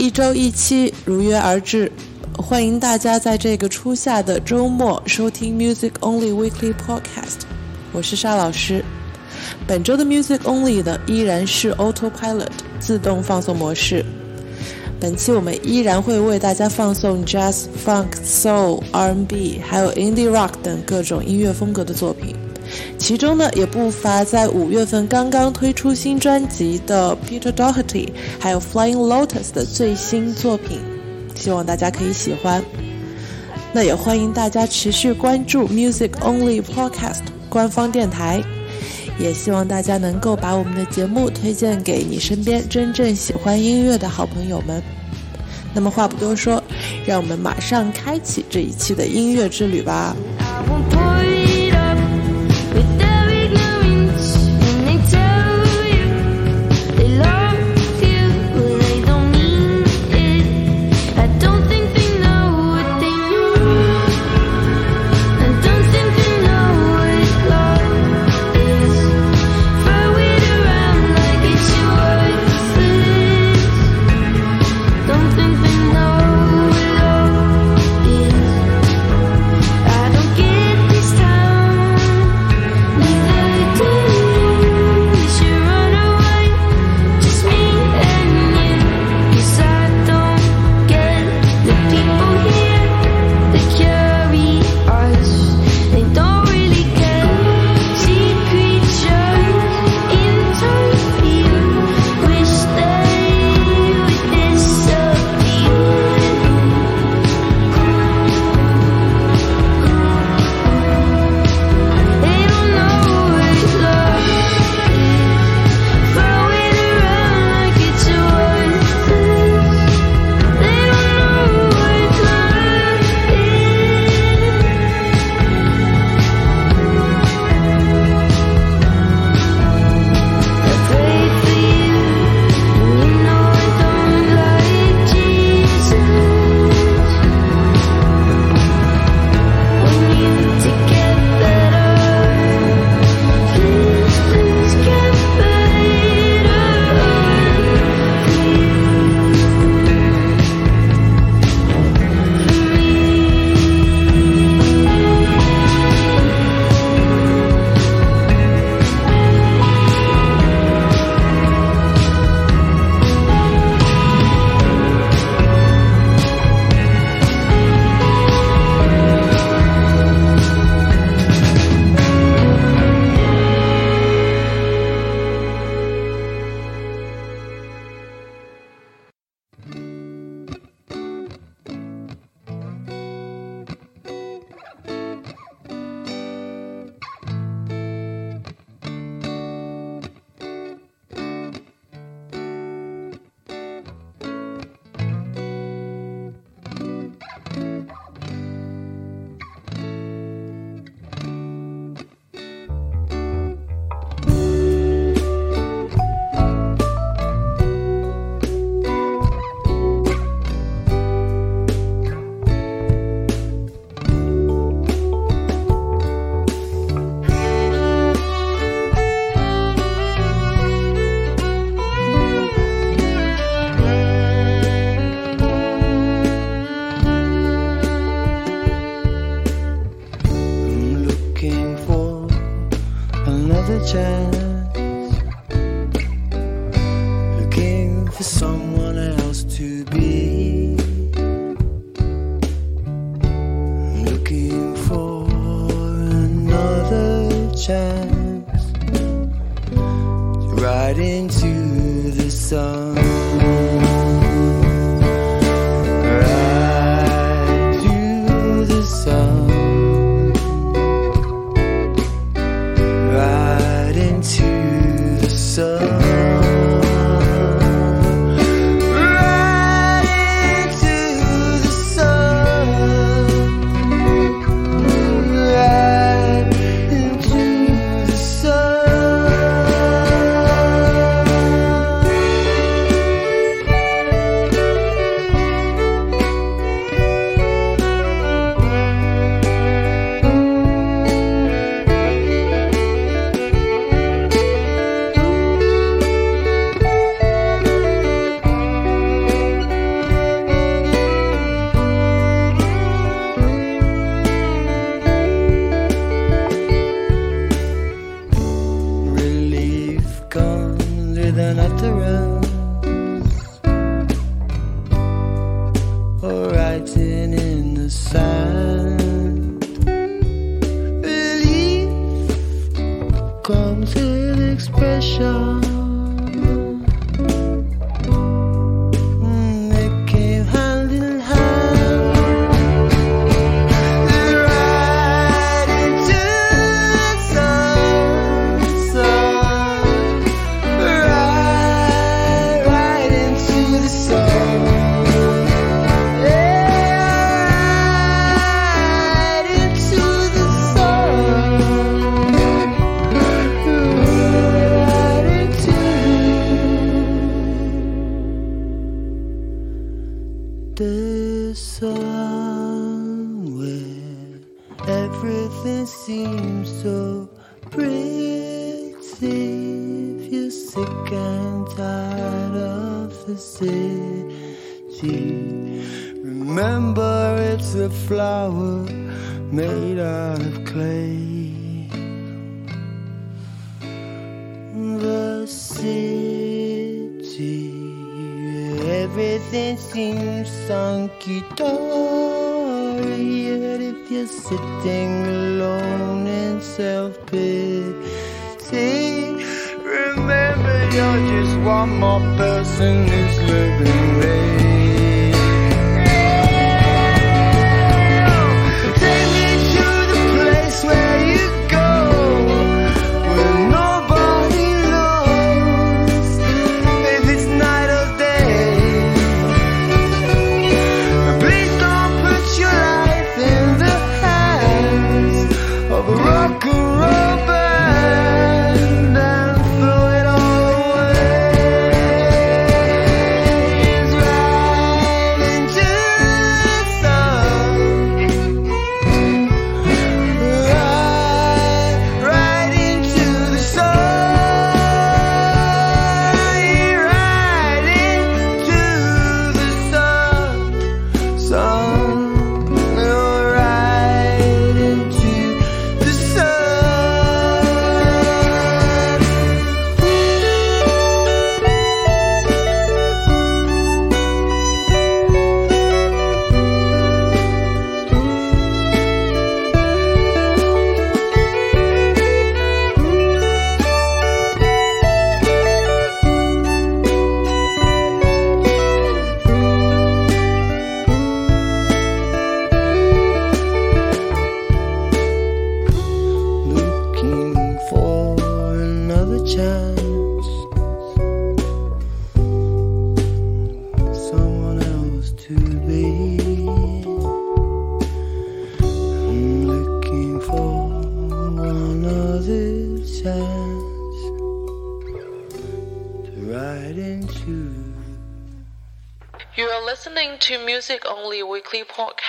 一周一期，如约而至。欢迎大家在这个初夏的周末收听 Music Only Weekly Podcast。我是沙老师。本周的 Music Only 的依然是 Autopilot 自动放送模式。本期我们依然会为大家放送 Jazz、Funk、Soul、R&B，还有 Indie Rock 等各种音乐风格的作品。其中呢，也不乏在五月份刚刚推出新专辑的 Peter Doherty，还有 Flying Lotus 的最新作品，希望大家可以喜欢。那也欢迎大家持续关注 Music Only Podcast 官方电台，也希望大家能够把我们的节目推荐给你身边真正喜欢音乐的好朋友们。那么话不多说，让我们马上开启这一期的音乐之旅吧。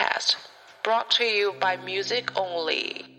Podcast, brought to you by Music Only.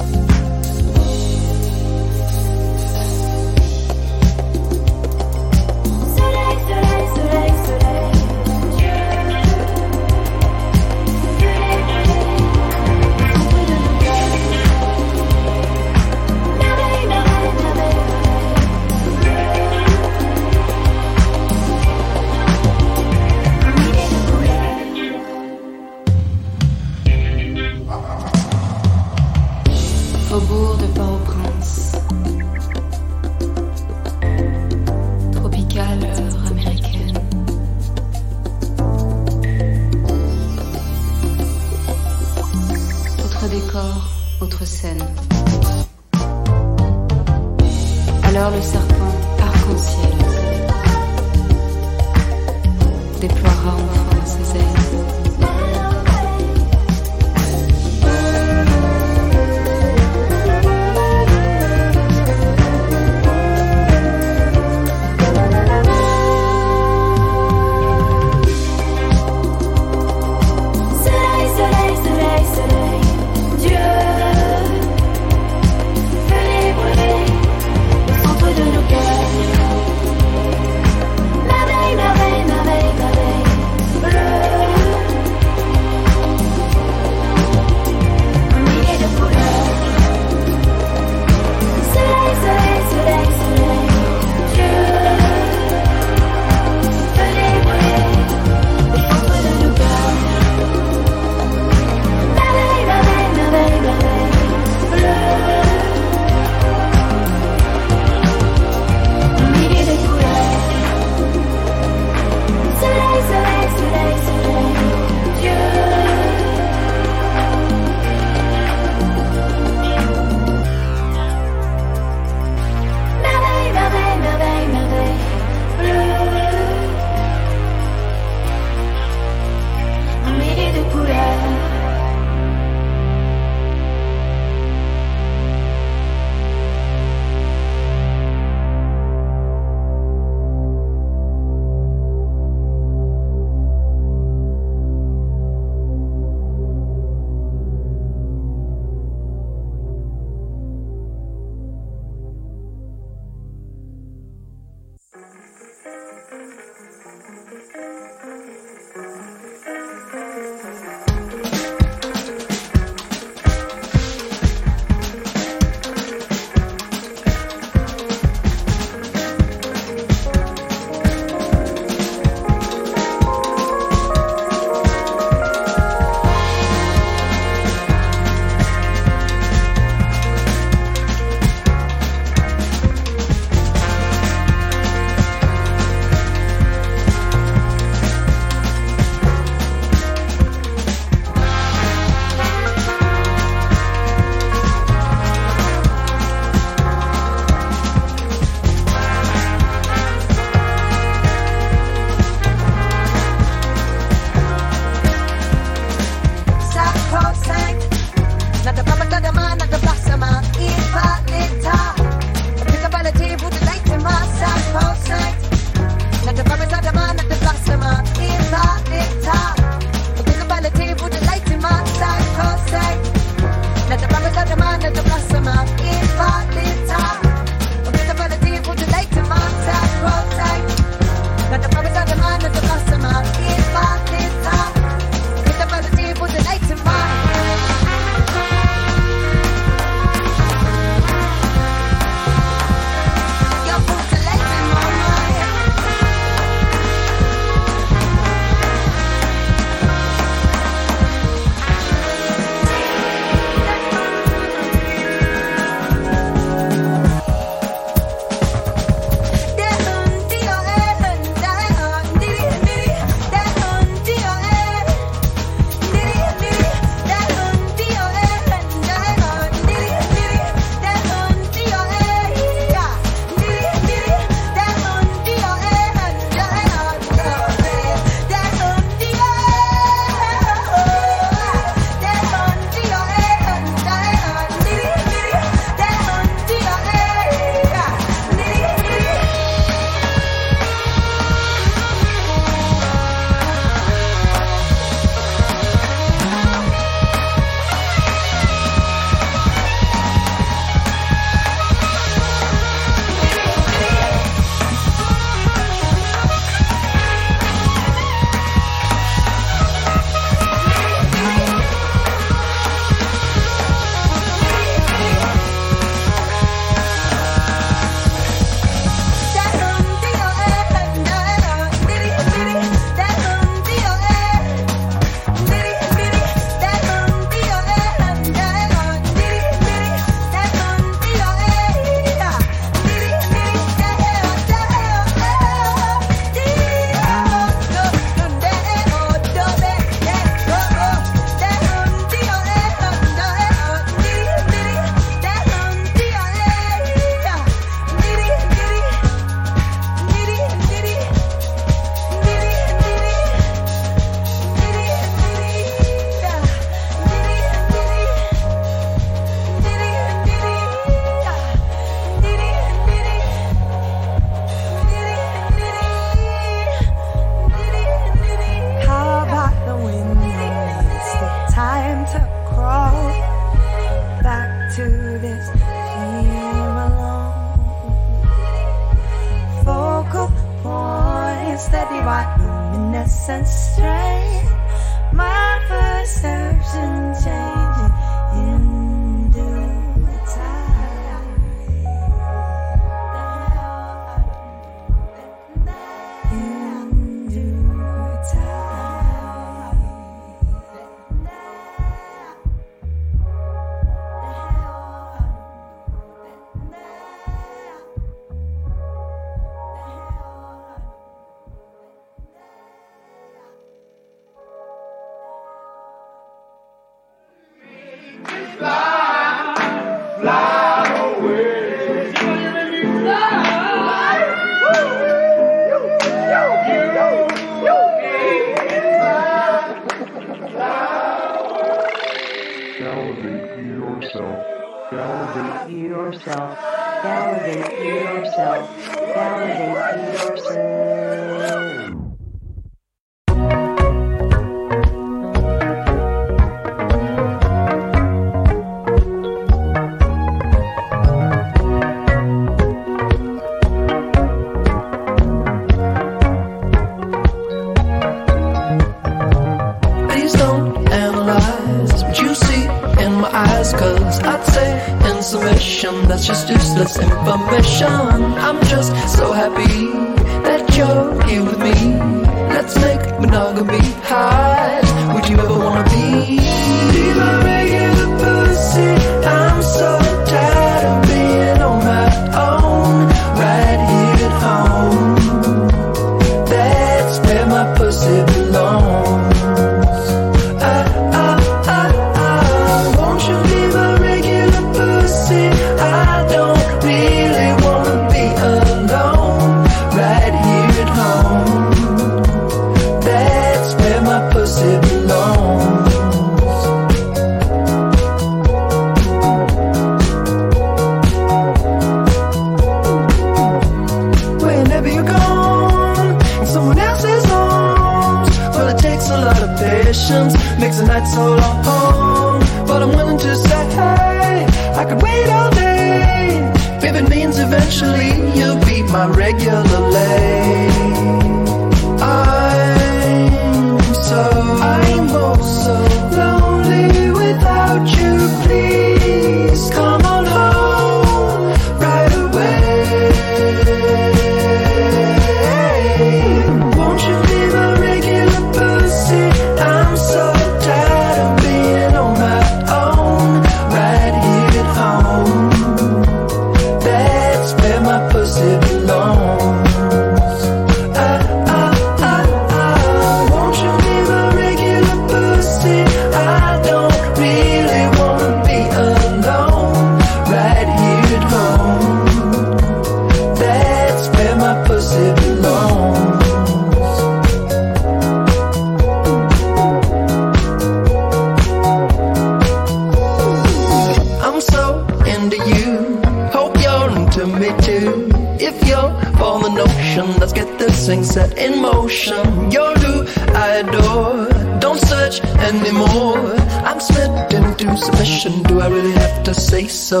You're do I adore. Don't search anymore. I'm slipped into submission. Do I really have to say so?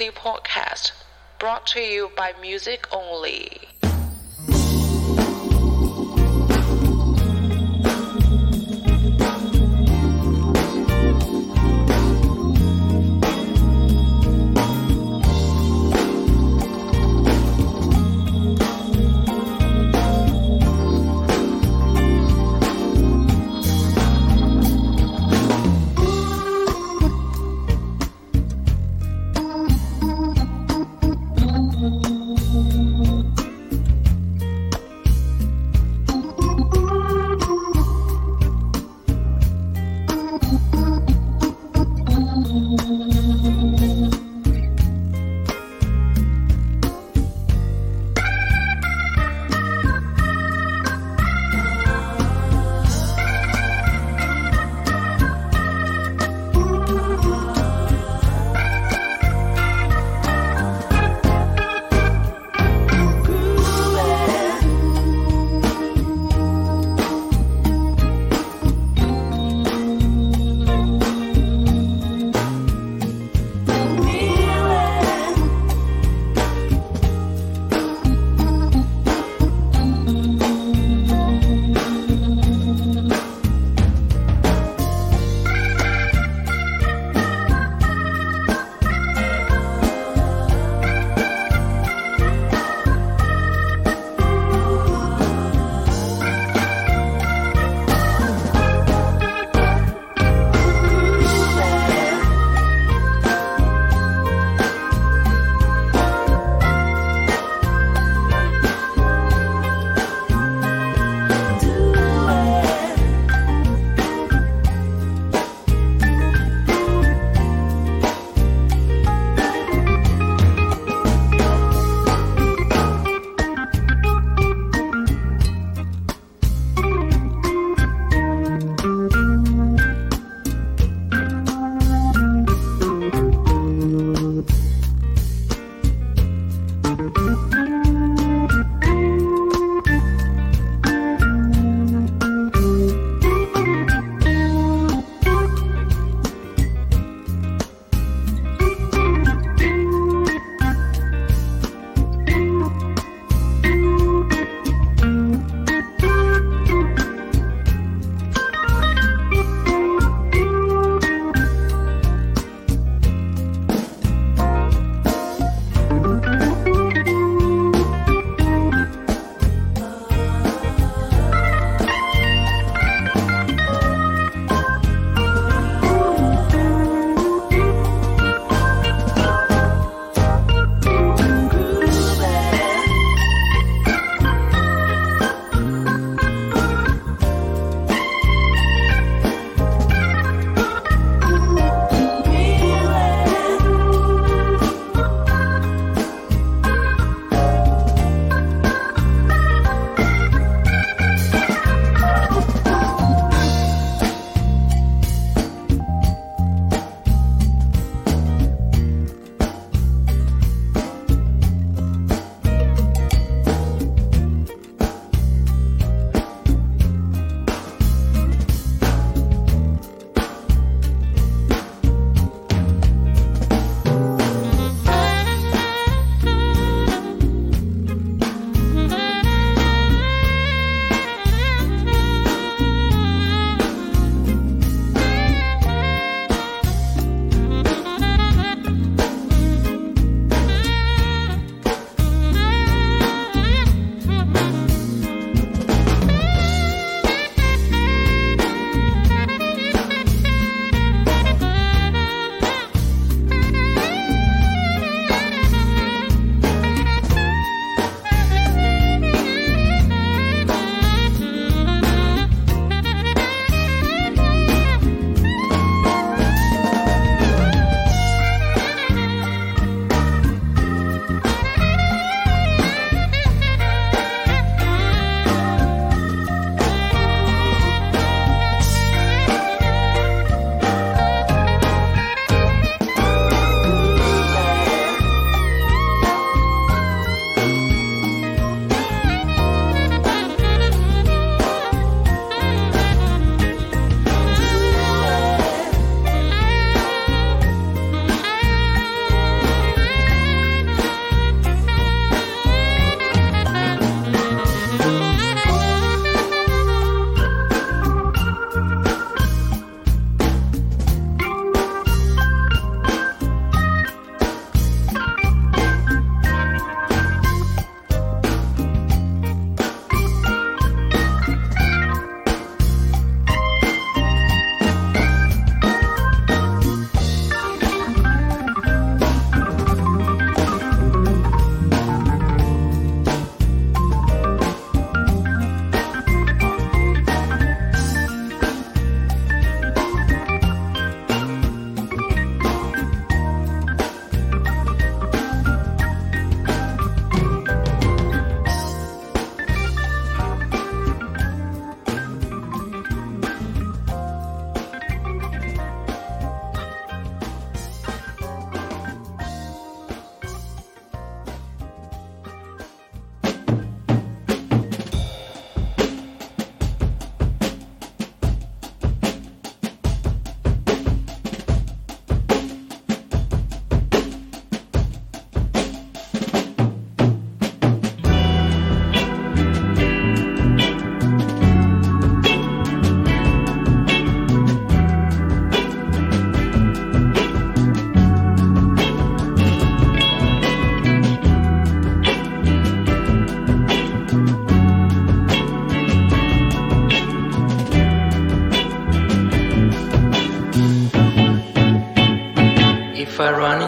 weekly podcast brought to you by Music Only.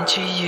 Into you.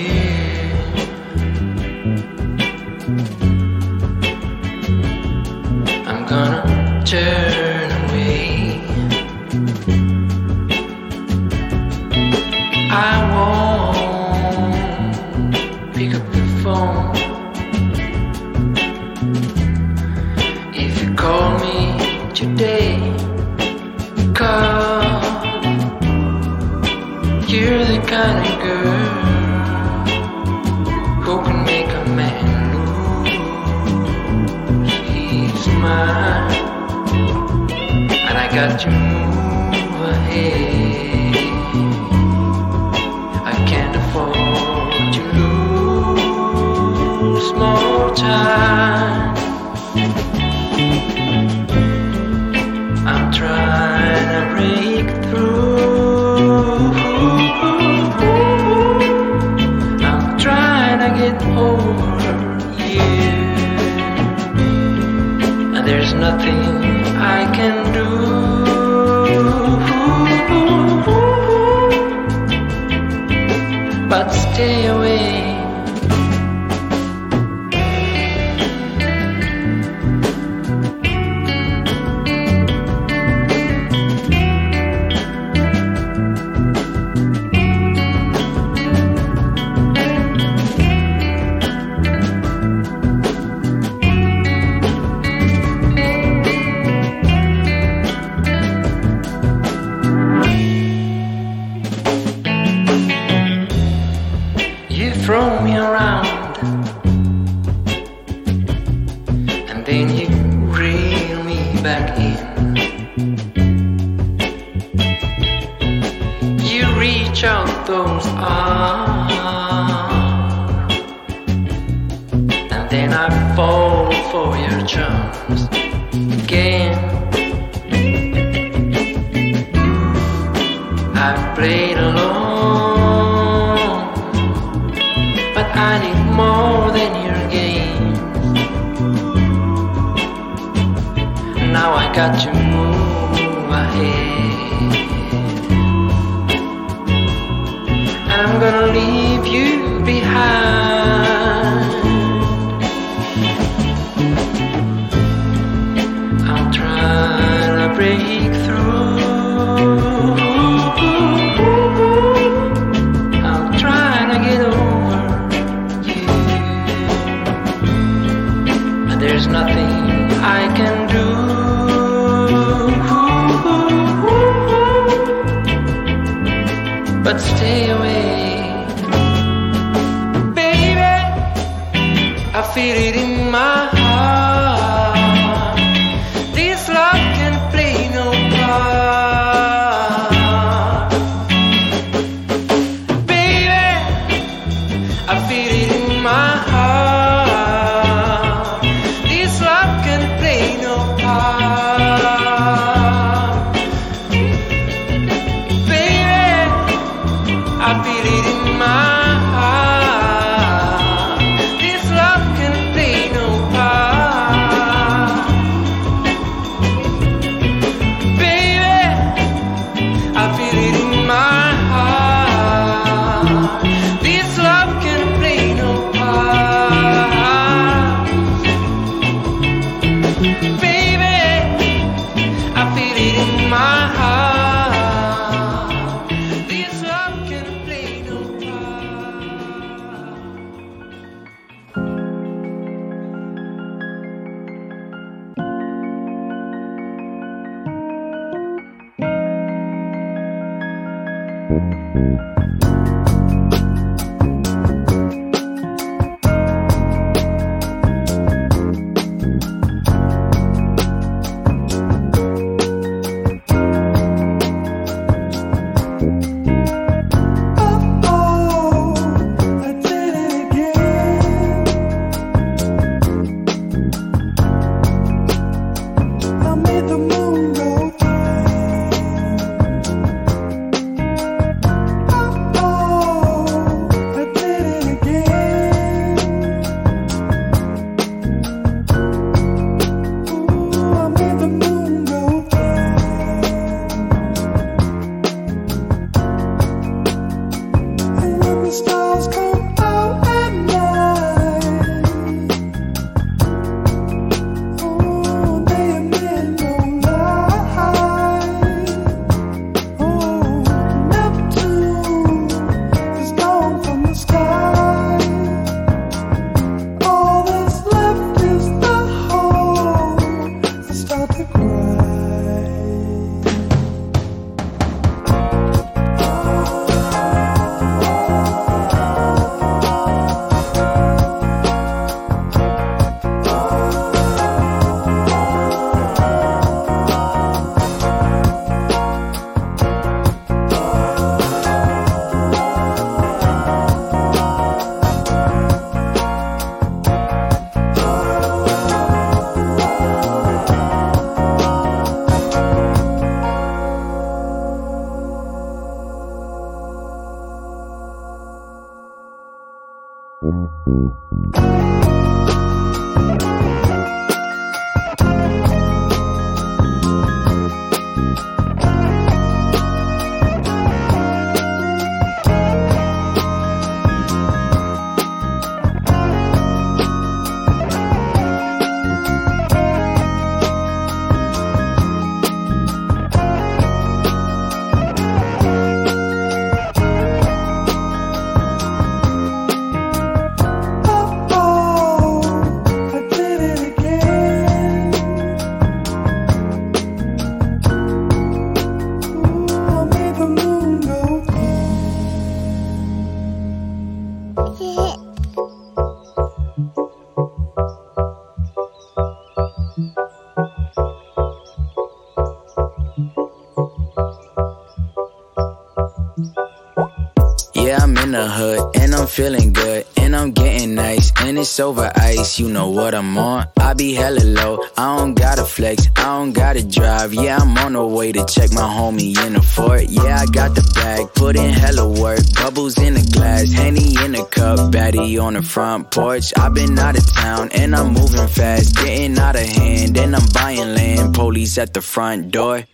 And I'm feeling good and I'm getting nice and it's over ice. You know what I'm on. I be hella low. I don't gotta flex. I don't gotta drive. Yeah, I'm on the way to check my homie in the fort. Yeah, I got the bag. Put in hella work. Bubbles in the glass. Henny in the cup. Batty on the front porch. i been out of town and I'm moving fast. Getting out of hand and I'm buying land. Police at the front door.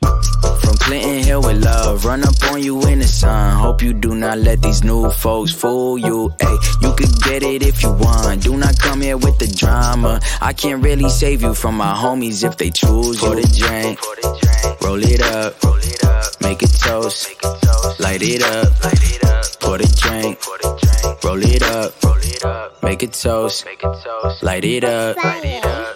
From Clinton Hill with love, run up on you in the sun. Hope you do not let these new folks fool you. Ay, you could get it if you want. Do not come here with the drama. I can't really save you from my homies if they choose you. Pour the drink, roll it up, make it toast, light it up. Pour the drink, roll it up, make it toast, light it up.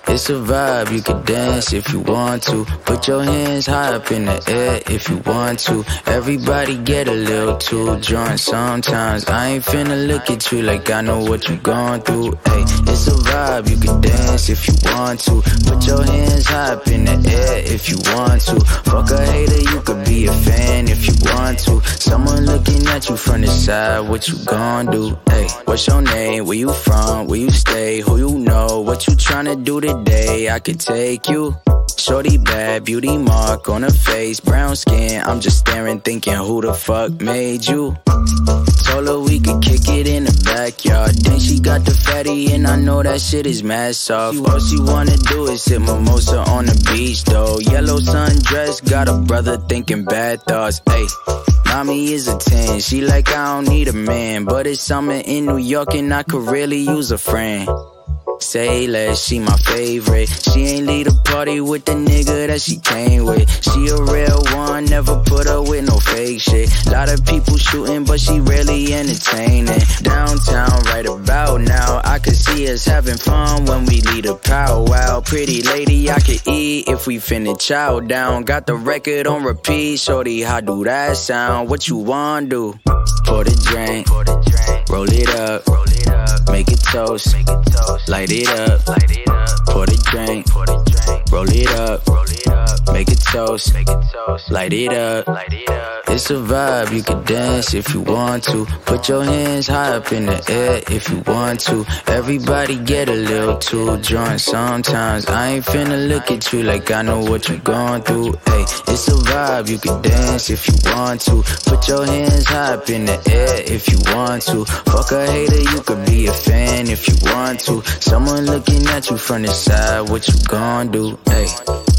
It's a vibe, you can dance if you want to. Put your hands high up in the air if you want to. Everybody get a little too drunk sometimes. I ain't finna look at you like I know what you're going through. Hey, it's a vibe, you can dance if you want to. Put your hands high up in the air if you want to. Fuck a hater, you could be a fan if you want to. Someone looking at you from the side, what you gon' do? Hey, what's your name? Where you from? Where you stay? Who you know? What you tryna do today? I could take you. Shorty bad, beauty mark on her face, brown skin. I'm just staring, thinking, who the fuck made you? Told her we could kick it in the backyard. Then she got the fatty, and I know that shit is mad soft. All she wanna do is sip mimosa on the beach, though. Yellow sundress, got a brother thinking bad thoughts. Ayy, mommy is a 10. She like, I don't need a man. But it's summer in New York, and I could really use a friend. Say less, she my favorite. She ain't lead a party with the nigga that she came with. She a real one, never put her with no fake shit. Lot of people shooting, but she really entertaining. Downtown, right about now, I could see us having fun when we lead a powwow. Pretty lady, I could eat if we finna chow down. Got the record on repeat, shorty, how do that sound? What you want do? Pour the drink, roll it up, make it toast, light it up, light it up, pour the drink, for the drink, roll it up, toast, light it up. It's a vibe, you can dance if you want to. Put your hands high up in the air if you want to. Everybody get a little too drunk sometimes. I ain't finna look at you like I know what you're going through. Hey, it's a vibe, you can dance if you want to. Put your hands high up in the air if you want to. Fuck a hater, you could be a fan if you want to. Someone looking at you from the side, what you gon' do? Hey.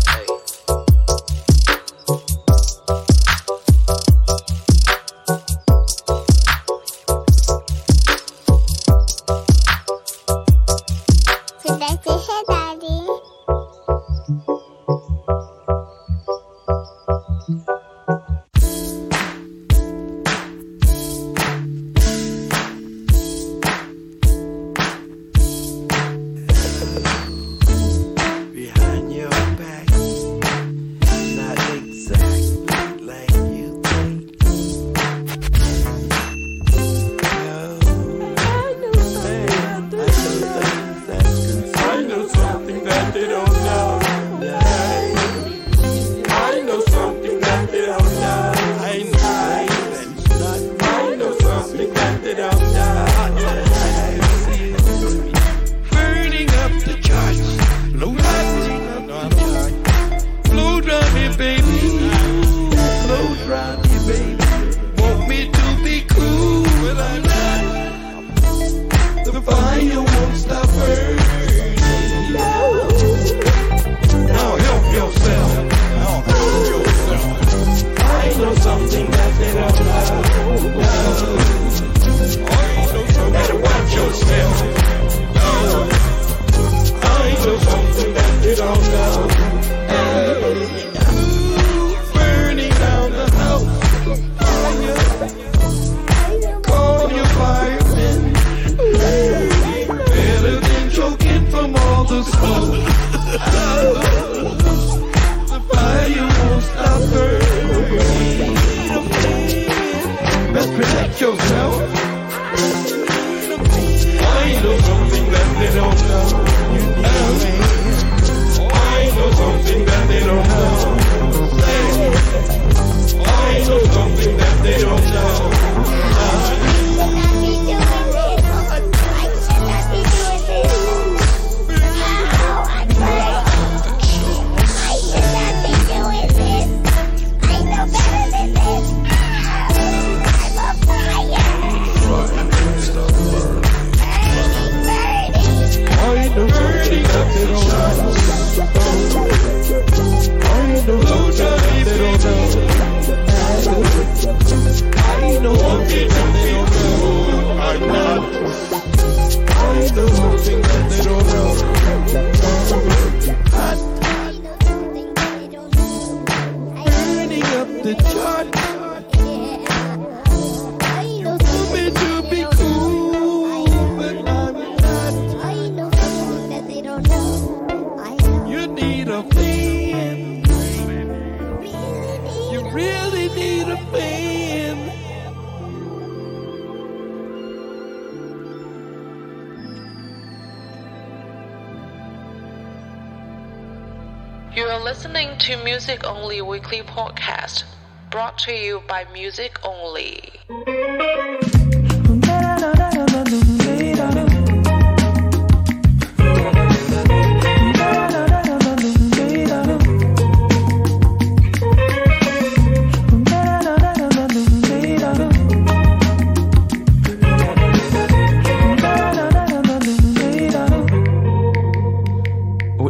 Brought to you by Music Only.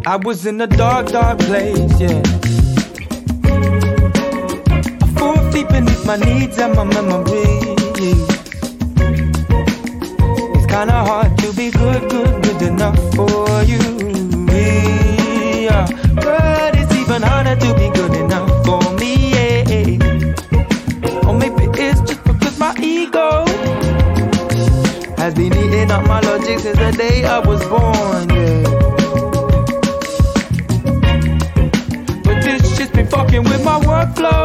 I was in a dark, dark place, yeah. Feet beneath my needs and my memories. It's kinda hard to be good, good, good enough for you. Yeah. But it's even harder to be good enough for me, yeah. Or maybe it's just because my ego has been eating up my logic since the day I was born, yeah. But this shit's been fucking with my workflow.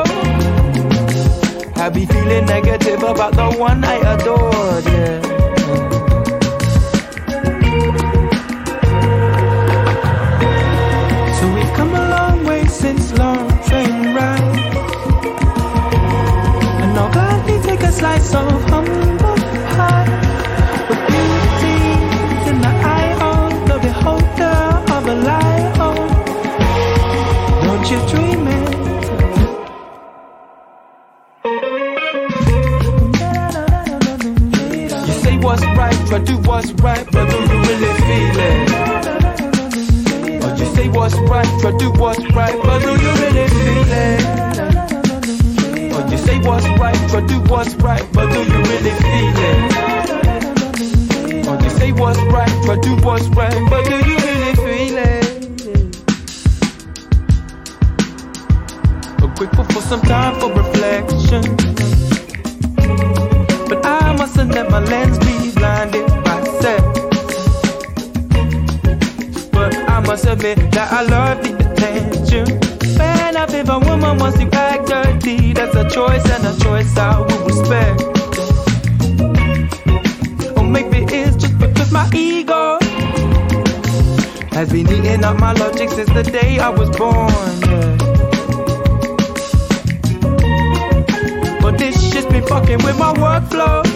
I be feeling negative about the one I adored, yeah. So we've come a long way since long train ride. And now gladly take a slice of humble what's right, try do what's right, but do you really feel it? Or you say what's right, try do what's right, but do you really feel it? Or you say what's right, try do what's right, but do you really feel it? But grateful for some time for reflection. But I mustn't let my lens be blinded must admit that I love the attention. Man up if a woman wants to act dirty, that's a choice and a choice I will respect. Or maybe it's just because my ego has been eating up my logic since the day I was born. Yeah. But this shit's been fucking with my workflow.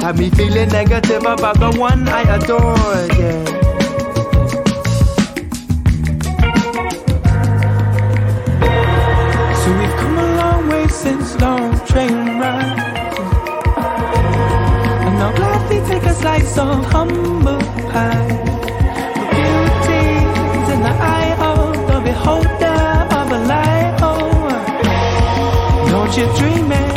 Had me feeling negative about the one I adore, yeah. Since long train ride. And now gladly take a slice of humble pie. The beauty's in the eye of the beholder of a lion. Don't you dream it?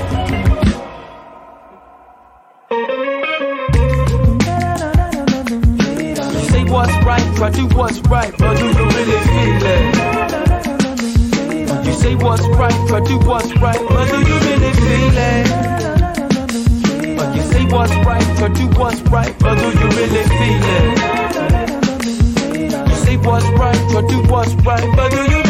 You say what's right, try do what's right, but do you really feel it? You say what's right, try do what's right, but do you really feel feeling? But you say what's right or do what's right, but do you really feel it? You say what's right or do what's right, but do you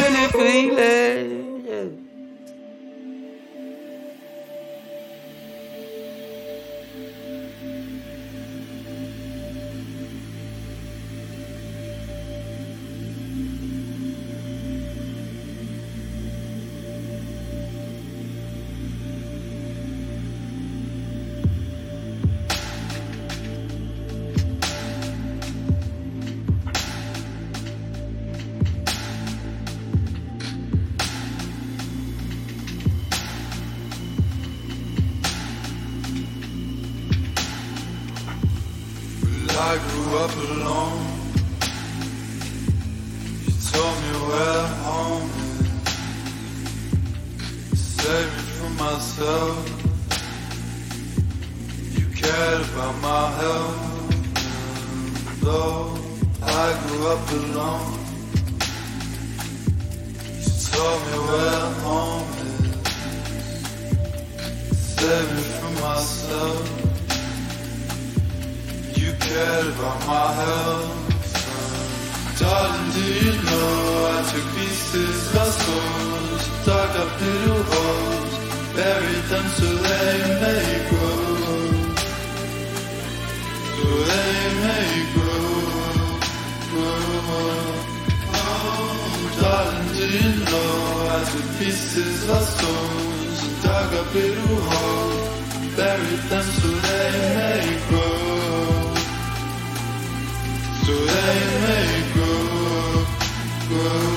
up alone. You told me where home is. Saved me from myself. You cared about my health. Though I grew up alone. You told me where home is. Saved me from myself. You cared about my health. Darling, do you know I took pieces of souls, dug up little holes, buried them so they may grow. So they may grow, grow. Oh, darling, do you know I took pieces of souls, dug up little holes, buried them so they may grow so they may grow, grow.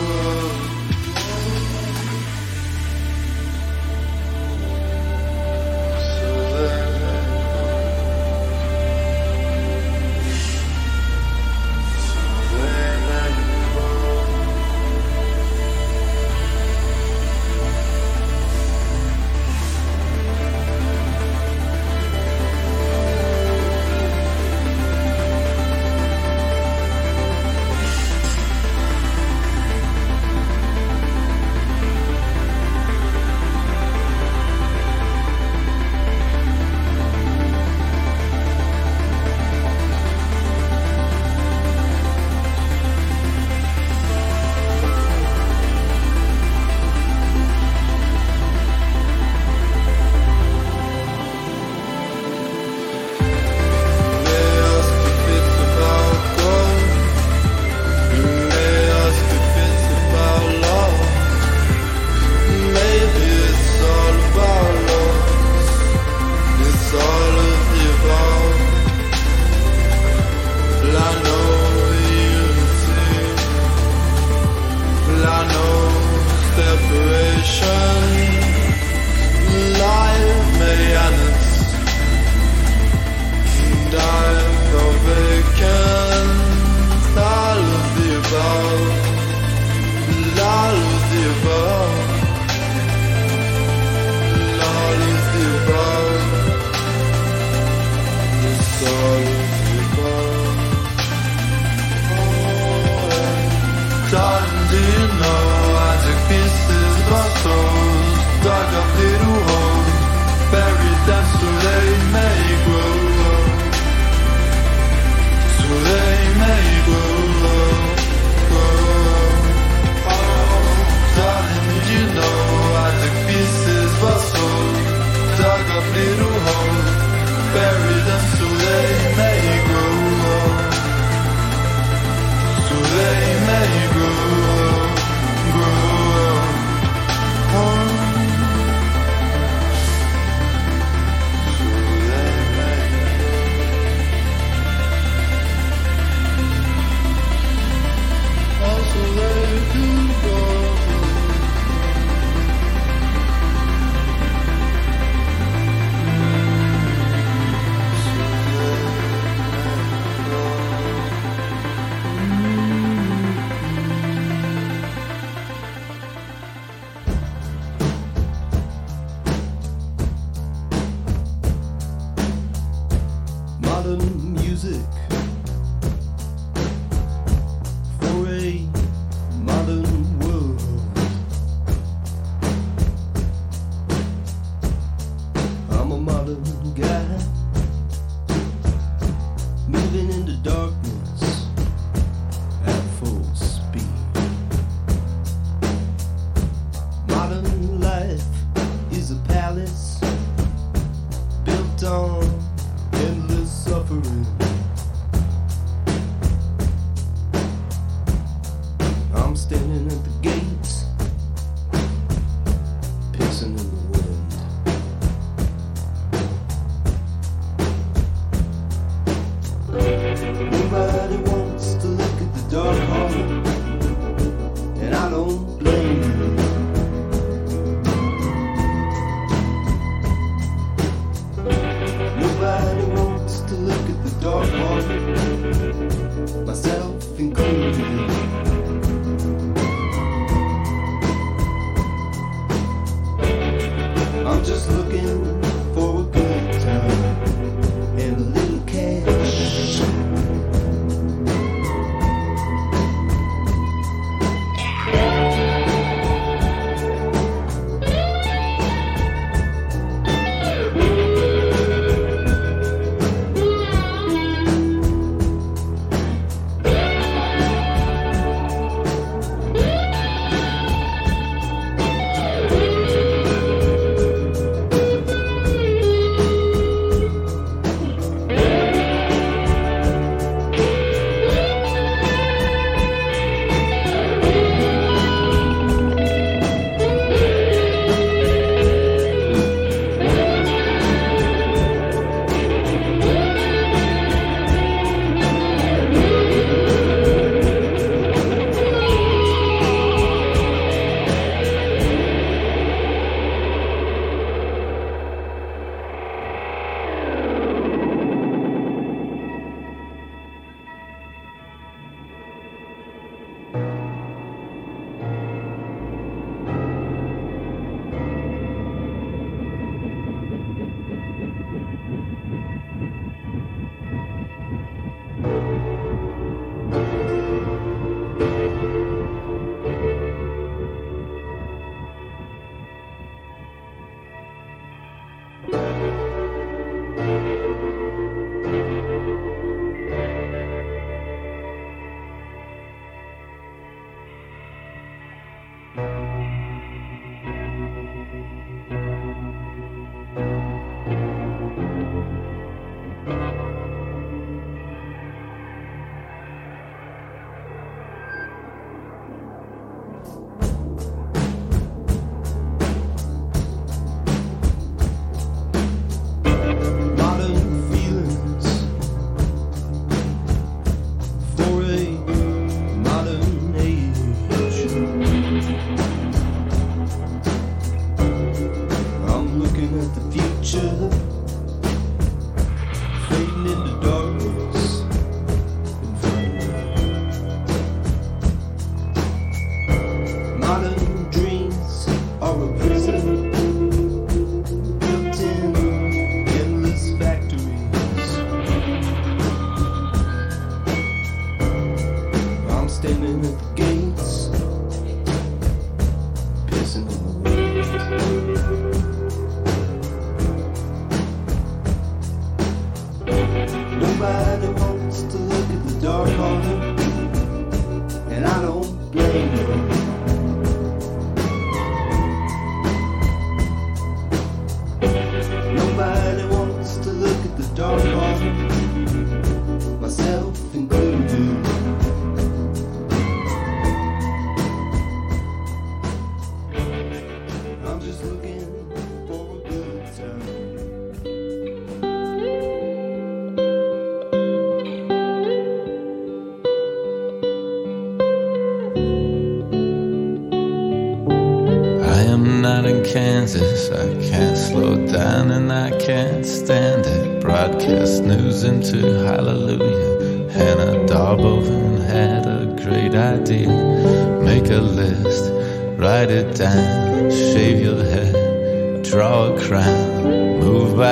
the future.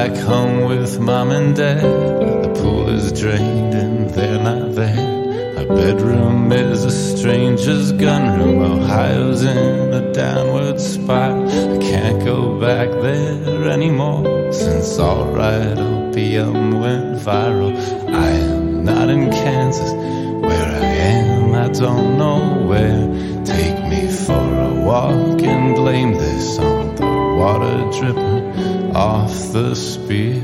back home with mom and dad. The pool is drained and they're not there. Our bedroom is a stranger's gunroom. Ohio's in a downward spiral. I can't go back there anymore. Since alright opium went viral, I am not in Kansas. Where I am, I don't know where. Take me for a walk and blame this on the water dripping off the spear.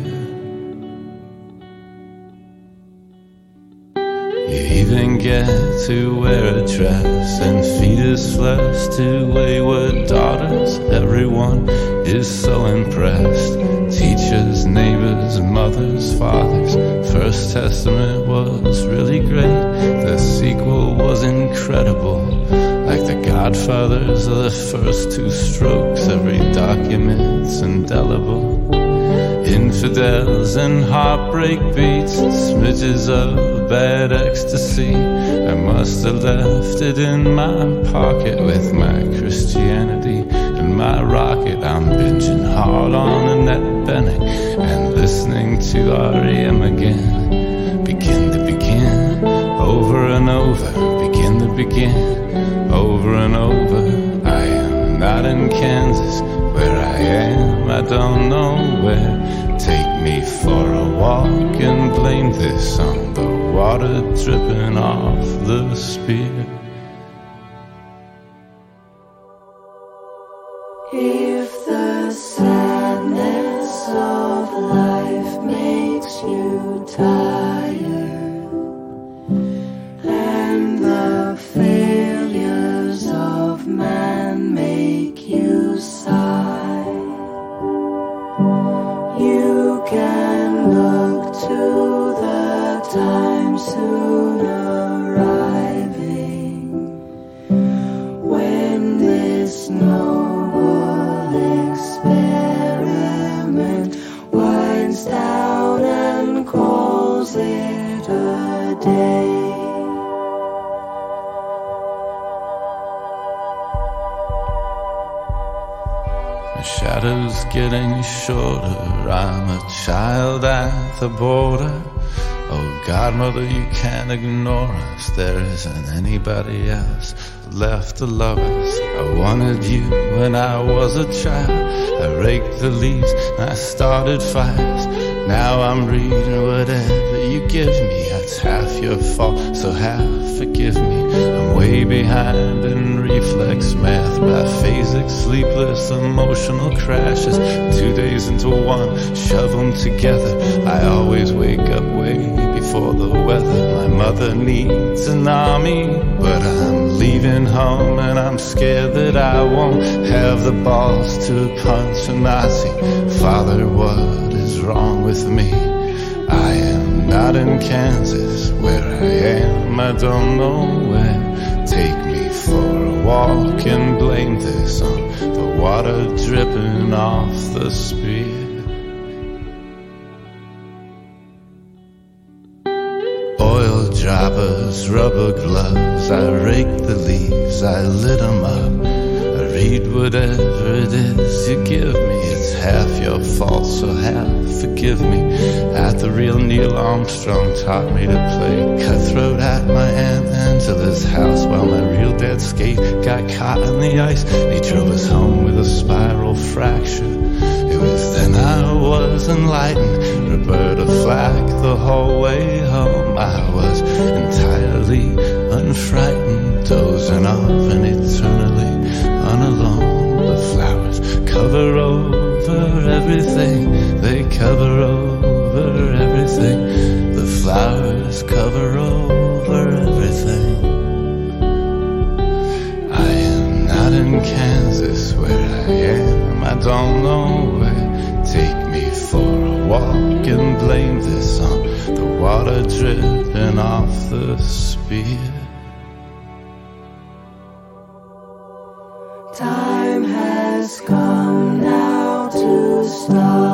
You even get to wear a dress and feed us flesh to wayward daughters. Everyone is so impressed. Teachers, neighbors, mothers, fathers. First Testament was really great. The sequel was incredible. Godfathers of the first two strokes, every document's indelible. Infidels and heartbreak beats, smidges of bad ecstasy. I must have left it in my pocket with my Christianity and my rocket. I'm binging hard on Annette Bening and listening to REM again. Begin the Begin, over and over, begin to begin, over and over. I am not in Kansas, where I am, I don't know where. Take me for a walk and blame this on the water dripping off the spear. The shadow's getting shorter. I'm a child at the border. Oh, Godmother, you can't ignore us. There isn't anybody else left to love us. I wanted you when I was a child. I raked the leaves and I started fires. Now I'm reading whatever you give me. That's half your fault, so half forgive me. I'm way behind in reflex math, biphasic, sleepless, emotional crashes. Two days into one, shove them together. I always wake up way before the weather. My mother needs an army, but I'm leaving home and I'm scared that I won't have the balls to punch a Nazi. Father, what is wrong with me? I am not in Kansas, where I am, I don't know where. Take me for a walk and blame this on the water dripping off the spear. Oil droppers, rubber gloves, I rake the leaves, I lit 'em up. Whatever it is you give me. It's half your fault, so half forgive me. At the real Neil Armstrong taught me to play cutthroat at my Aunt Angela's house while my real dad skate got caught in the ice. He drove us home with a spiral fracture. It was then I was enlightened. Roberta Flack the whole way home. I was entirely unfrightened, dozing off and eternally unalone. The flowers cover over everything. They cover over everything. The flowers cover over everything. I am not in Kansas where I am. I don't know where. Take me for a walk and blame this on the water dripping off the spear. Come now to stop